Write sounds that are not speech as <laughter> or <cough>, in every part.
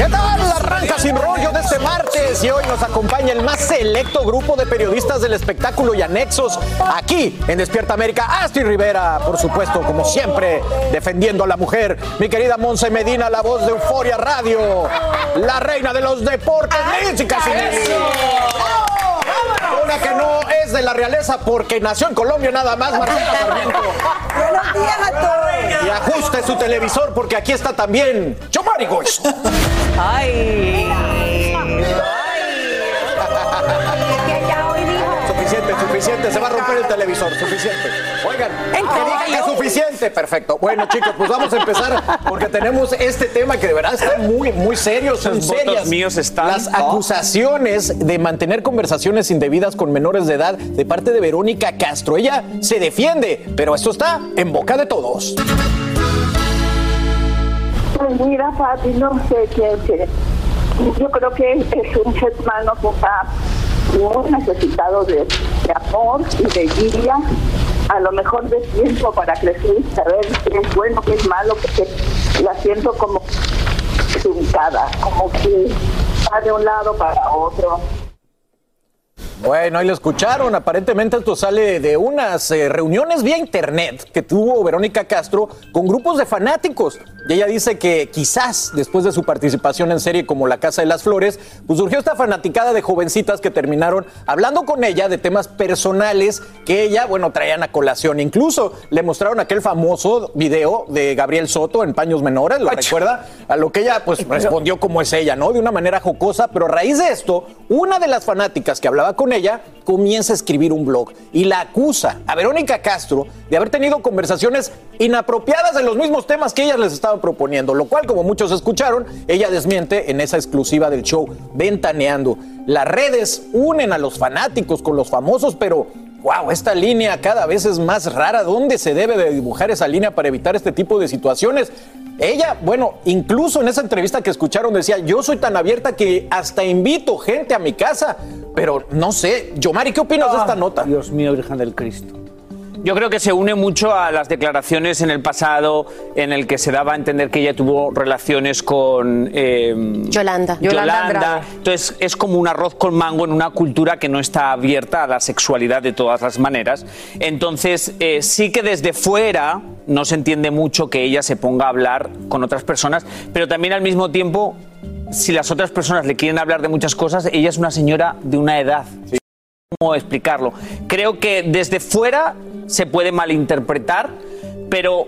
¿Qué tal? Arranca Sin Rollo de este martes y hoy nos acompaña el más selecto grupo de periodistas del espectáculo y anexos aquí en Despierta América. Astrid Rivera, por supuesto, como siempre, defendiendo a la mujer. Mi querida Monse Medina, la voz de Euforia Radio, la reina de los deportes, Nancy. Una que no es de la realeza porque nació en Colombia nada más, Marcela Sarmiento. Buenos días a todos. Y ajuste su televisor porque aquí está también Chomari Goys. Ay. Suficiente, suficiente, se va a romper el televisor, suficiente. Oigan, que digan que es suficiente, perfecto. Bueno, chicos, pues vamos a empezar porque tenemos este tema que de verdad está muy, muy serio, son serias. míos están- Las acusaciones de mantener conversaciones indebidas con menores de edad de parte de Verónica Castro. Ella se defiende, pero esto está en boca de todos. Pues mira, Pati, no sé qué. Yo creo que es un ser humano que está muy necesitado de, de amor y de guía, a lo mejor de tiempo para crecer y saber qué es bueno, qué es malo, porque la siento como truncada, como que va de un lado para otro. Bueno, ahí lo escucharon. Aparentemente esto sale de unas eh, reuniones vía internet que tuvo Verónica Castro con grupos de fanáticos. Y ella dice que quizás después de su participación en serie como La Casa de las Flores, pues surgió esta fanaticada de jovencitas que terminaron hablando con ella de temas personales que ella, bueno, traían a colación. Incluso le mostraron aquel famoso video de Gabriel Soto en Paños Menores, ¿lo recuerda? A lo que ella pues respondió como es ella, ¿no? De una manera jocosa, pero a raíz de esto, una de las fanáticas que hablaba con ella comienza a escribir un blog y la acusa a Verónica Castro de haber tenido conversaciones inapropiadas en los mismos temas que ella les estaba proponiendo, lo cual como muchos escucharon, ella desmiente en esa exclusiva del show Ventaneando. Las redes unen a los fanáticos con los famosos, pero Wow, esta línea cada vez es más rara. ¿Dónde se debe de dibujar esa línea para evitar este tipo de situaciones? Ella, bueno, incluso en esa entrevista que escucharon decía, yo soy tan abierta que hasta invito gente a mi casa. Pero no sé, Yomari, ¿qué opinas de esta nota? Dios mío, Virgen del Cristo. Yo creo que se une mucho a las declaraciones en el pasado en el que se daba a entender que ella tuvo relaciones con eh, Yolanda. Yolanda. Andrade. Entonces es como un arroz con mango en una cultura que no está abierta a la sexualidad de todas las maneras. Entonces eh, sí que desde fuera no se entiende mucho que ella se ponga a hablar con otras personas, pero también al mismo tiempo, si las otras personas le quieren hablar de muchas cosas, ella es una señora de una edad. ¿Cómo explicarlo? Creo que desde fuera se puede malinterpretar, pero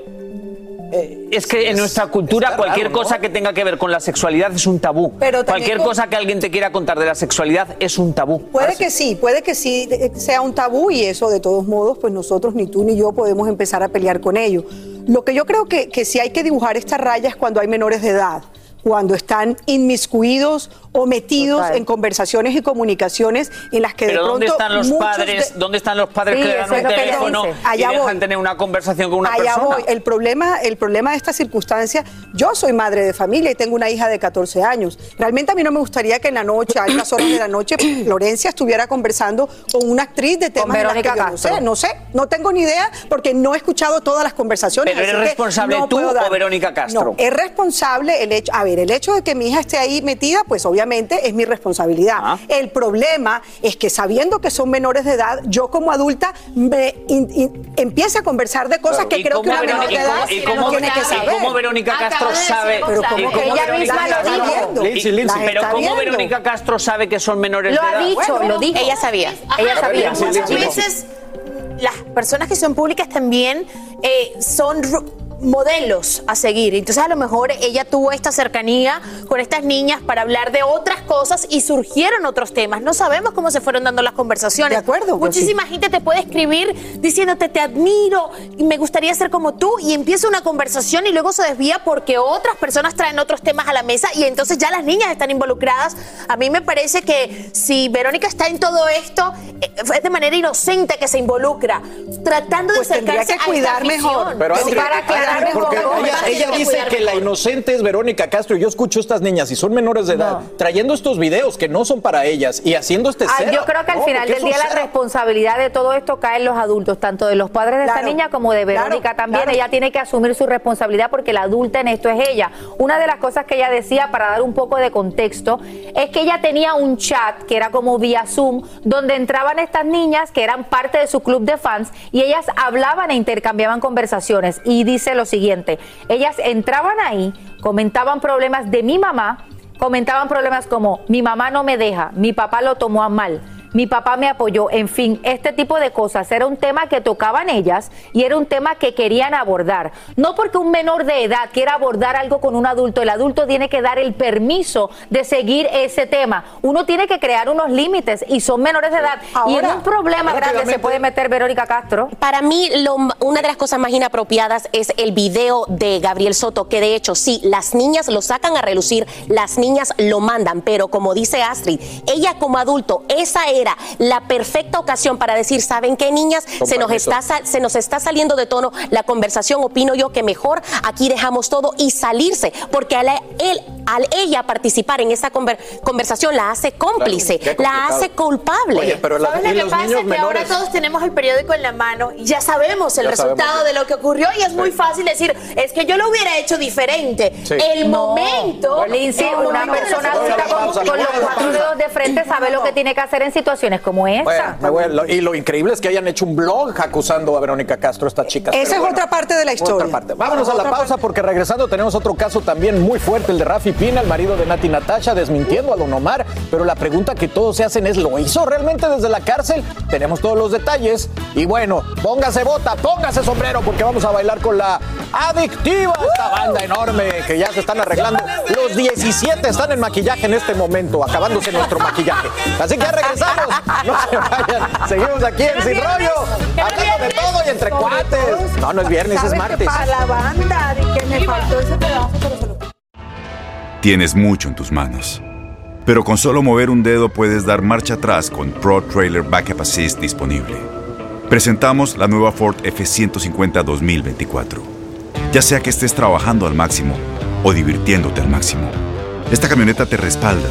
eh, es que en nuestra cultura cualquier raro, ¿no? cosa que tenga que ver con la sexualidad es un tabú. Pero cualquier con- cosa que alguien te quiera contar de la sexualidad es un tabú. Puede que sí, puede que sí eh, sea un tabú y eso de todos modos, pues nosotros ni tú ni yo podemos empezar a pelear con ello. Lo que yo creo que, que sí hay que dibujar estas rayas cuando hay menores de edad. Cuando están inmiscuidos o metidos Total. en conversaciones y comunicaciones en las que Pero de ¿dónde pronto están los muchos padres? de- ¿Dónde están los padres Sí, que le dan un teléfono dice. y Allá dejan voy. tener una conversación con una Allá persona? voy. El problema, el problema de esta circunstancia, yo soy madre de familia y tengo una hija de 14 años. Realmente a mí no me gustaría que en la noche, a altas horas de la noche, <clears throat> Florencia estuviera conversando con una actriz de temas en las que yo no sé, no sé, no tengo ni idea porque no he escuchado todas las conversaciones. ¿Pero eres responsable no tú o Verónica Castro? No, es responsable el hecho, a ver, el hecho de que mi hija esté ahí metida, pues obviamente es mi responsabilidad. Ah. El problema es que sabiendo que son menores de edad, yo como adulta me in- in- empiece a conversar de cosas que ¿Y creo que cómo una menor de edad y cómo- no tiene que y saber. cómo Verónica Castro de sabe? Pero y que cómo ella Verónica misma lo Castro- está viendo. Lindsay, Lindsay. Pero está ¿cómo viendo. Verónica Castro sabe que son menores Lo de ha edad? dicho, lo dijo. Ella sabía. Ella sabía. Lindsay, Muchas veces las personas que son públicas también eh, son modelos a seguir. Entonces a lo mejor ella tuvo esta cercanía con estas niñas para hablar de otras cosas y surgieron otros temas. No sabemos cómo se fueron dando las conversaciones. De acuerdo, pues Muchísima gente te puede escribir diciéndote te admiro y me gustaría ser como tú y empieza una conversación y luego se desvía porque otras personas traen otros temas a la mesa y entonces ya las niñas están involucradas. A mí me parece que si Verónica está en todo esto eh, es de manera inocente que se involucra, tratando Pues de acercarse que a cuidar esta mejor. Pero Sí, Astrid, para aclarar porque ella, dice que la inocente es Verónica Castro y yo escucho a estas niñas y son menores de edad trayendo estos videos que no son para ellas y haciendo este cero. yo creo que al No, final del día la responsabilidad de todo esto cae en los adultos, tanto de los padres de esta niña como de Verónica claro, también. Ella tiene que asumir su responsabilidad porque la adulta en esto es ella. Una de las cosas que ella decía, para dar un poco de contexto, es que ella tenía un chat que era como vía Zoom, donde entraban estas niñas que eran parte de su club de fans y ellas hablaban e intercambiaban conversaciones. Y dice lo siguiente, ellas entraban ahí, comentaban problemas de mi mamá, comentaban problemas como mi mamá no me deja, mi papá lo tomó a mal. Mi papá me apoyó, en fin, este tipo de cosas. Era un tema que tocaban ellas y era un tema que querían abordar. No porque un menor de edad quiera abordar algo con un adulto, el adulto tiene que dar el permiso de seguir ese tema. Uno tiene que crear unos límites y son menores de edad. y en un problema grande se puede meter Verónica Castro. Para mí, lo- una de las cosas más inapropiadas es el video de Gabriel Soto, que de hecho, sí, las niñas lo sacan a relucir, las niñas lo mandan, pero como dice Astrid, ella como adulto, esa era la perfecta ocasión para decir, ¿saben qué, niñas? Se nos, está, se nos está saliendo de tono la conversación, opino yo que mejor aquí dejamos todo y salirse, porque al, él, al ella participar en esa conver- conversación la hace cómplice, Claro, la hace culpable. Oye, pero la- ¿Sabes lo que pasa? Que ahora todos tenemos el periódico en la mano y ya sabemos el Ya resultado sabemos. de lo que ocurrió y es muy fácil decir, es que yo lo hubiera hecho diferente. Sí. El No. momento... Lindsay, el una momento persona la con, los cuatro dedos de frente sabe lo que tiene que hacer en situaciones como esa. Bueno, me voy a- lo- y lo increíble es que hayan hecho un blog acusando a Verónica Castro, estas chicas. Esa Pero es bueno, otra parte de la historia. otra parte. Vámonos a la pausa porque regresando tenemos otro caso también muy fuerte, el de Rafi Pina, el marido de Nati Natasha, desmintiendo a Don Omar. Pero la pregunta que todos se hacen es, ¿lo hizo realmente desde la cárcel? Tenemos todos los detalles. Y bueno, póngase bota, póngase sombrero porque vamos a bailar con la adictiva, esta banda enorme que ya se están arreglando. Los 17 están en maquillaje en este momento, acabándose nuestro maquillaje. Así que ya regresamos. <laughs> No se vayan. Seguimos aquí en Sin Rollo, hablando de todo y entre cuates. No, no es viernes, es ¿Sabes que martes. Para la banda, de que me faltó ese pedazo, pero se lo Tienes mucho en tus manos. Pero con solo mover un dedo puedes dar marcha atrás con Pro Trailer Backup Assist disponible. Presentamos la nueva Ford F150 2024. Ya sea que estés trabajando al máximo o divirtiéndote al máximo, esta camioneta te respalda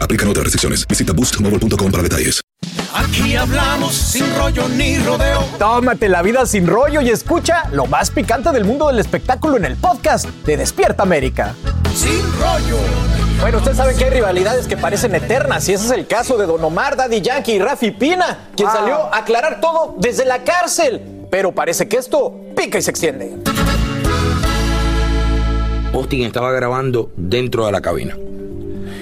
Aplican otras restricciones. Visita boostmobile.com para detalles. Aquí hablamos sin rollo ni rodeo. Tómate la vida sin rollo y escucha lo más picante del mundo del espectáculo en el podcast de Despierta América. Sin rollo. Bueno, ustedes saben que hay rivalidades que parecen eternas y ese es el caso de Don Omar, Daddy Yankee y Rafi Pina, quien Ah. salió a aclarar todo desde la cárcel. Pero parece que esto pica y se extiende. Austin estaba grabando dentro de la cabina.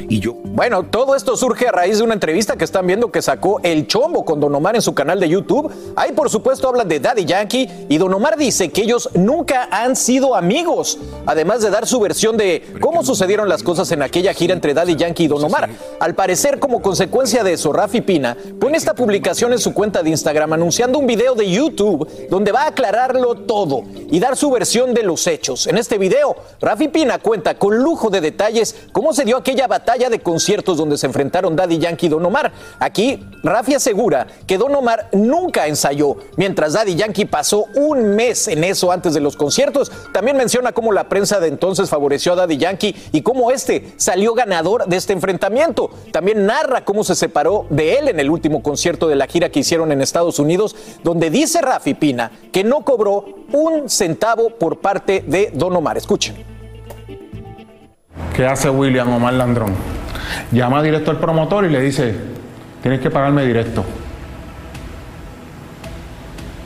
Y yo. Bueno, todo esto surge a raíz de una entrevista que están viendo que sacó El Chombo con Don Omar en su canal de YouTube. Ahí, por supuesto, hablan de Daddy Yankee y Don Omar dice que ellos nunca han sido amigos, además de dar su versión de cómo sucedieron las cosas en aquella gira entre Daddy Yankee y Don Omar. Al parecer, como consecuencia de eso, Rafi Pina pone esta publicación en su cuenta de Instagram anunciando un video de YouTube donde va a aclararlo todo y dar su versión de los hechos. En este video, Rafi Pina cuenta con lujo de detalles cómo se dio aquella batalla de conciertos donde se enfrentaron Daddy Yankee y Don Omar. Aquí, Rafi asegura que Don Omar nunca ensayó, mientras Daddy Yankee pasó un mes en eso antes de los conciertos. También menciona cómo la prensa de entonces favoreció a Daddy Yankee y cómo este salió ganador de este enfrentamiento. También narra cómo se separó de él en el último concierto de la gira que hicieron en Estados Unidos, donde dice Rafi Pina que no cobró un centavo por parte de Don Omar. Escuchen. ¿Qué hace William Omar Landrón? Llama directo al promotor y le dice, tienes que pagarme directo.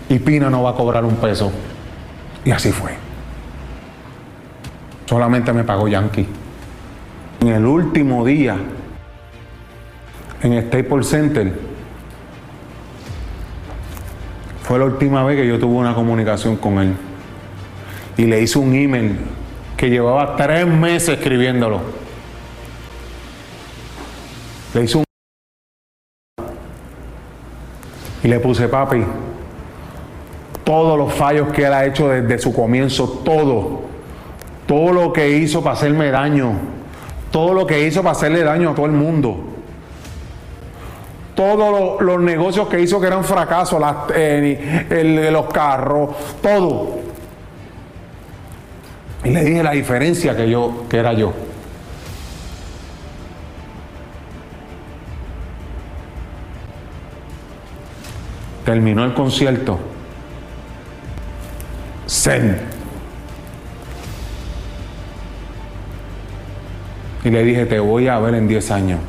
Y Pina no va a cobrar un peso. Y así fue. Solamente me pagó Yankee. En el último día, en Staples Center, fue la última vez que yo tuve una comunicación con él. Y le hice un email que llevaba tres meses escribiéndolo. Le hice un... Y le puse, papi, todos los fallos que él ha hecho desde su comienzo, todo, todo lo que hizo para hacerme daño, todo lo que hizo para hacerle daño a todo el mundo, todos lo- los negocios que hizo que eran fracasos, las tenis, el- los carros, todo. Y le dije la diferencia que yo, que era yo. Terminó el concierto. Zen. Y le dije, te voy a ver en 10 años.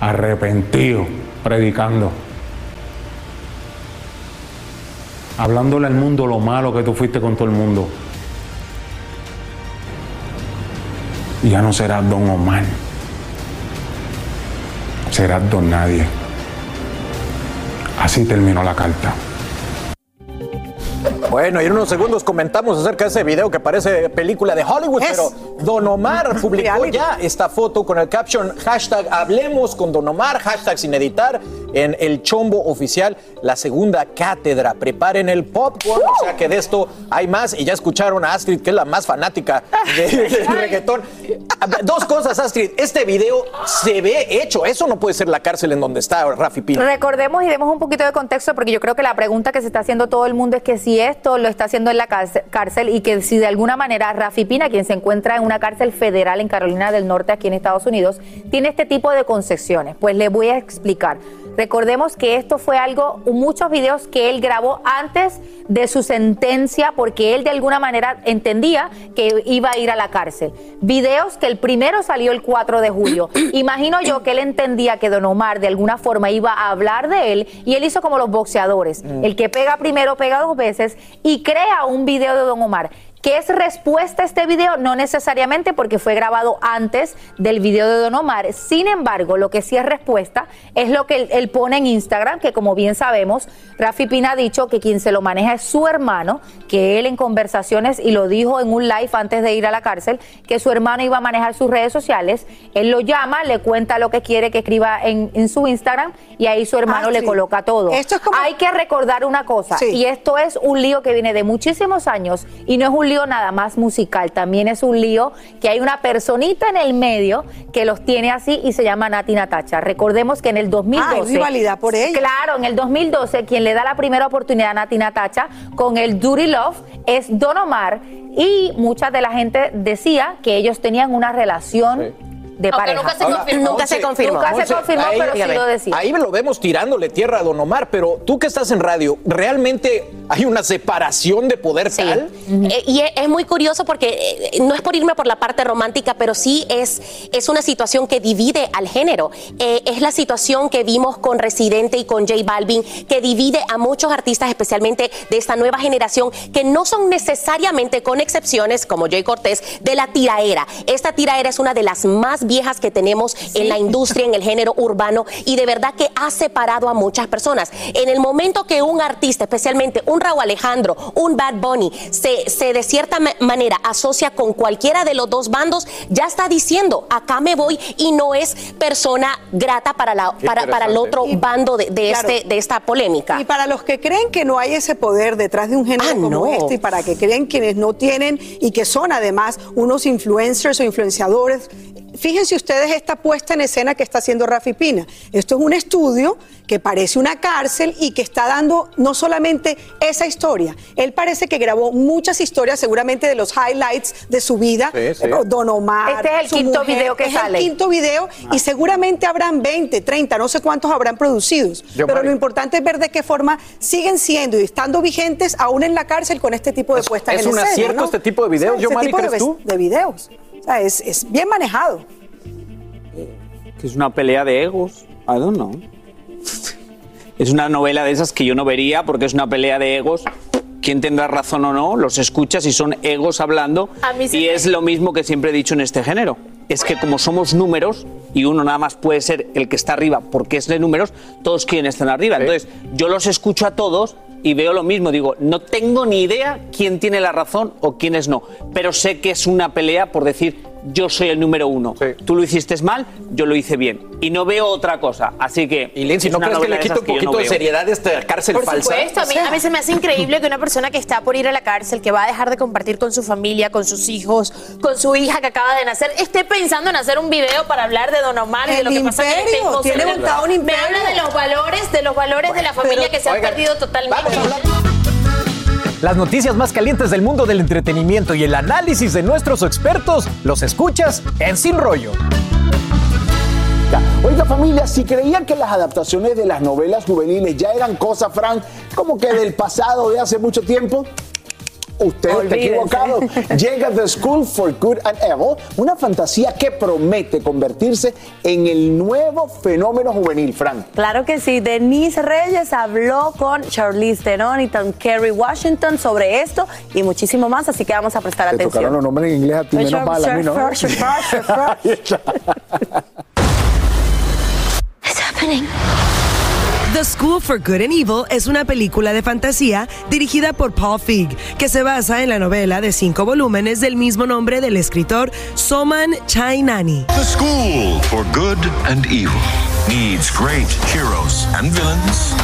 Arrepentido, predicando. Hablándole al mundo lo malo que tú fuiste con todo el mundo. Y ya no serás don Omar. Serás don nadie. Así terminó la carta. Bueno, y en unos segundos comentamos acerca de ese video que parece película de Hollywood, pero Don Omar publicó ya esta foto con el caption hashtag Hablemos con Don Omar, hashtag sin editar, en el chombo oficial, la segunda cátedra. Preparen el popcorn, o sea que de esto hay más, y ya escucharon a Astrid, que es la más fanática de- del <laughs> reggaetón. Dos cosas, Astrid, este video se ve hecho, eso no puede ser la cárcel en donde está Rafi Pina. Recordemos y demos un poquito de contexto porque yo creo que la pregunta que se está haciendo todo el mundo es que si esto lo está haciendo en la cárcel, y que si de alguna manera Rafi Pina, quien se encuentra en una cárcel federal en Carolina del Norte, aquí en Estados Unidos, tiene este tipo de concesiones. Pues le voy a explicar. Recordemos que esto fue algo, muchos videos que él grabó antes de su sentencia porque él de alguna manera entendía que iba a ir a la cárcel. Videos que el primero salió el 4 de julio. <clears throat> Imagino yo que él entendía que Don Omar de alguna forma iba a hablar de él y él hizo como los boxeadores. Mm. El que pega primero pega dos veces y crea un video de Don Omar. ¿Que es respuesta a este video? No necesariamente porque fue grabado antes del video de Don Omar. Sin embargo, lo que sí es respuesta es lo que él, él pone en Instagram, que como bien sabemos, Rafi Pina ha dicho que quien se lo maneja es su hermano, que él en conversaciones, y lo dijo en un live antes de ir a la cárcel, que su hermano iba a manejar sus redes sociales. Él lo llama, le cuenta lo que quiere que escriba en, en su Instagram y ahí su hermano Ah, le coloca todo. Esto es como- Hay que recordar una cosa, Sí. y esto es un lío que viene de muchísimos años y no es un lío nada más musical, también es un lío que hay una personita en el medio que los tiene así y se llama Nati Natacha. Recordemos que en el 2012... Ah, rivalidad por ella. Claro, en el 2012 quien le da la primera oportunidad a Nati Natacha con el Duty Love es Don Omar y mucha de la gente decía que ellos tenían una relación de pareja. nunca se confirmó. Nunca se confirmó. Nunca se confirmó, ahí- pero sí lo decía. Ahí lo vemos tirándole tierra a Don Omar, pero tú que estás en radio, ¿realmente hay una separación de poder tal? Eh, y es, es muy curioso porque eh, no es por irme por la parte romántica, pero sí es, es una situación que divide al género. Eh, es la situación que vimos con Residente y con J Balvin, que divide a muchos artistas, especialmente de esta nueva generación, que no son necesariamente, con excepciones como Jay Cortés, de la tiraera. Esta tiraera es una de las más viejas que tenemos en la industria, en el género urbano, y de verdad que ha separado a muchas personas. En el momento que un artista, especialmente un Raúl Alejandro, un Bad Bunny, se, se de cierta ma- manera asocia con cualquiera de los dos bandos, ya está diciendo, acá me voy y no es persona grata para, la, para, para el otro bando de, de Claro. este, de esta polémica. Y para los que creen que no hay ese poder detrás de un género Ah, como no. este, y para que creen quienes no tienen y que son además unos influencers o influenciadores, fíjense ustedes esta puesta en escena que está haciendo Rafi Pina. Esto es un estudio que parece una cárcel y que está dando no solamente esa historia, él parece que grabó muchas historias seguramente de los highlights de su vida, Sí, sí. Don Omar. Este es el su quinto video que es sale. el quinto video y seguramente habrán 20, 30, no sé cuántos habrán producidos. Yo, pero lo importante es ver de qué forma siguen siendo y estando vigentes aún en la cárcel con este tipo de puestas es en un escena, acierto ¿no? este tipo de videos, ese Yomari, tipo de, ¿crees tú? de videos. O sea, es, es bien manejado. Que es una pelea de egos. I don't know. Es una novela de esas que yo no vería porque es una pelea de egos. ¿Quién tendrá razón o no? Los escuchas y son egos hablando. A mí se Y me- es lo mismo que siempre he dicho en este género. Es que como somos números y uno nada más puede ser el que está arriba porque es de números, todos quieren estar arriba. Entonces, yo los escucho a todos y veo lo mismo. Digo, no tengo ni idea quién tiene la razón o quiénes no. Pero sé que es una pelea por decir, yo soy el número uno. Tú lo hiciste mal, yo lo hice bien. Y no veo otra cosa. Así que. Y Lindsay, ¿no crees que le de quita un que poquito no de veo. seriedad a esta cárcel Por falsa? supuesto, a mí, a mí se me hace increíble que una persona que está por ir a la cárcel, que va a dejar de compartir con su familia, con sus hijos, con su hija que acaba de nacer, esté pensando en hacer un video para hablar de Don Omar y de lo que pasa imperio, Penco tiene Cerebral. montado un Me habla de los valores, de los valores de la familia pero, que se han perdido totalmente. Las noticias más calientes del mundo del entretenimiento y el análisis de nuestros expertos los escuchas en Sin Rollo. Oiga familia, si creían que las adaptaciones de las novelas juveniles ya eran cosa, Fran, como que del pasado de hace mucho tiempo, usted está Olvídense. equivocado. <laughs> Llega The School for Good and Evil, una fantasía que promete convertirse en el nuevo fenómeno juvenil, Fran. Claro que sí. Denise Reyes habló con Charlize Theron y con Kerry Washington sobre esto y muchísimo más, así que vamos a prestar Te atención. tocaron los nombres en inglés a ti, Sure, menos mal, a mí no. sure, <laughs> está. The School for Good and Evil es una película de fantasía dirigida por Paul Feig, que se basa en la novela de cinco volúmenes del mismo nombre del escritor Soman Chainani. The School for Good and Evil needs great heroes and villains.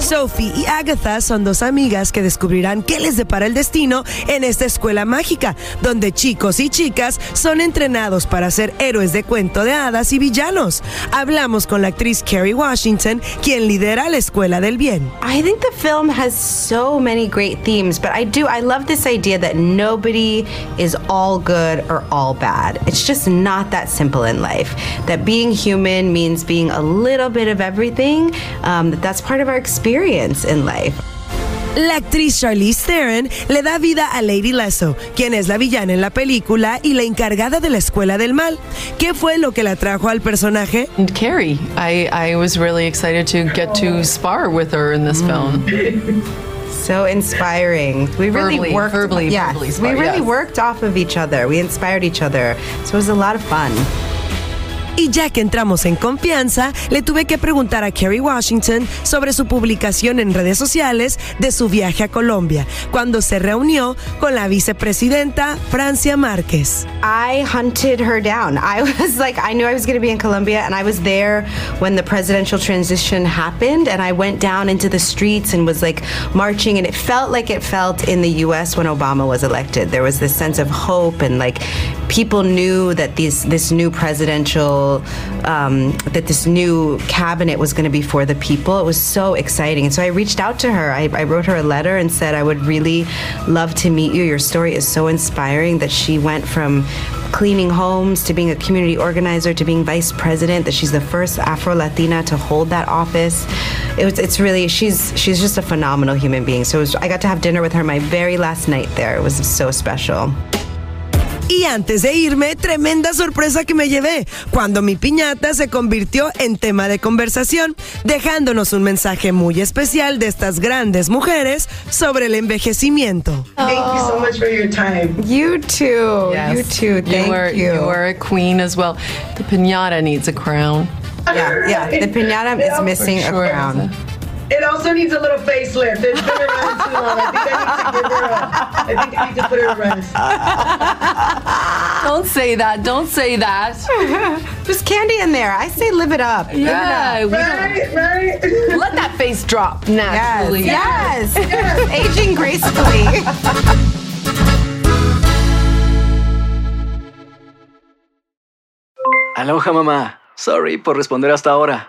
Sophie y Agatha son dos amigas que descubrirán qué les depara el destino en esta escuela mágica, donde chicos y chicas son entrenados para ser héroes de cuento de hadas y villanos. Hablamos con la actriz Kerry Washington, quien lidera la escuela del bien. I think the film has so many great themes, but I do, I love this idea that nobody is all good or all bad. It's just not that simple in life. That being human means being a little bit of everything, um, that that's part of our experience in life. La actriz Charlize Theron le da vida a Lady Lasso, quien es la villana en la película y la encargada de la escuela del mal. ¿Qué fue lo que la trajo al personaje? Carrie. I, I was really excited to get to spar with her in this mm. film. so inspiring. We really Verbally, worked. verbally, yes, verbally we really yes. worked off of each other. We inspired each other. So it was a lot of fun. Y ya que entramos en confianza, le tuve que preguntar a Kerry Washington sobre su publicación en redes sociales de su viaje a Colombia, cuando se reunió con la vicepresidenta Francia Márquez. I hunted her down. I <laughs> was like, I knew I was going to be in Colombia, and I was there when the presidential transition happened. And I went down into the streets and was like marching, and it felt like it felt in the U.S. when Obama was elected. There was this sense of hope, and like people knew that these this new presidential, um, that this new cabinet was going to be for the people. It was so exciting, and so I reached out to her. I, I wrote her a letter and said I would really love to meet you. Your story is so inspiring that she went from cleaning homes to being a community organizer to being vice president that she's the first afro latina to hold that office it was, it's really she's she's just a phenomenal human being so was, i got to have dinner with her my very last night there it was so special Y antes de irme, tremenda sorpresa que me llevé cuando mi piñata se convirtió en tema de conversación, dejándonos un mensaje muy especial de estas grandes mujeres sobre el envejecimiento. Thank you so much for your time. You too. You too. Thank you. Were, you. You were a queen as well. The pinata needs a crown. yeah yeah the pinata is missing a sure. crown It also needs a little facelift. It's been around too long. I think I need to give her a, I think I need to put her to rest. don't say that don't say that there's candy in there i say live it up Live it Yeah, up. we right Let that face drop naturally. yes, yes. aging gracefully Aloha mamá. Sorry por responder hasta ahora.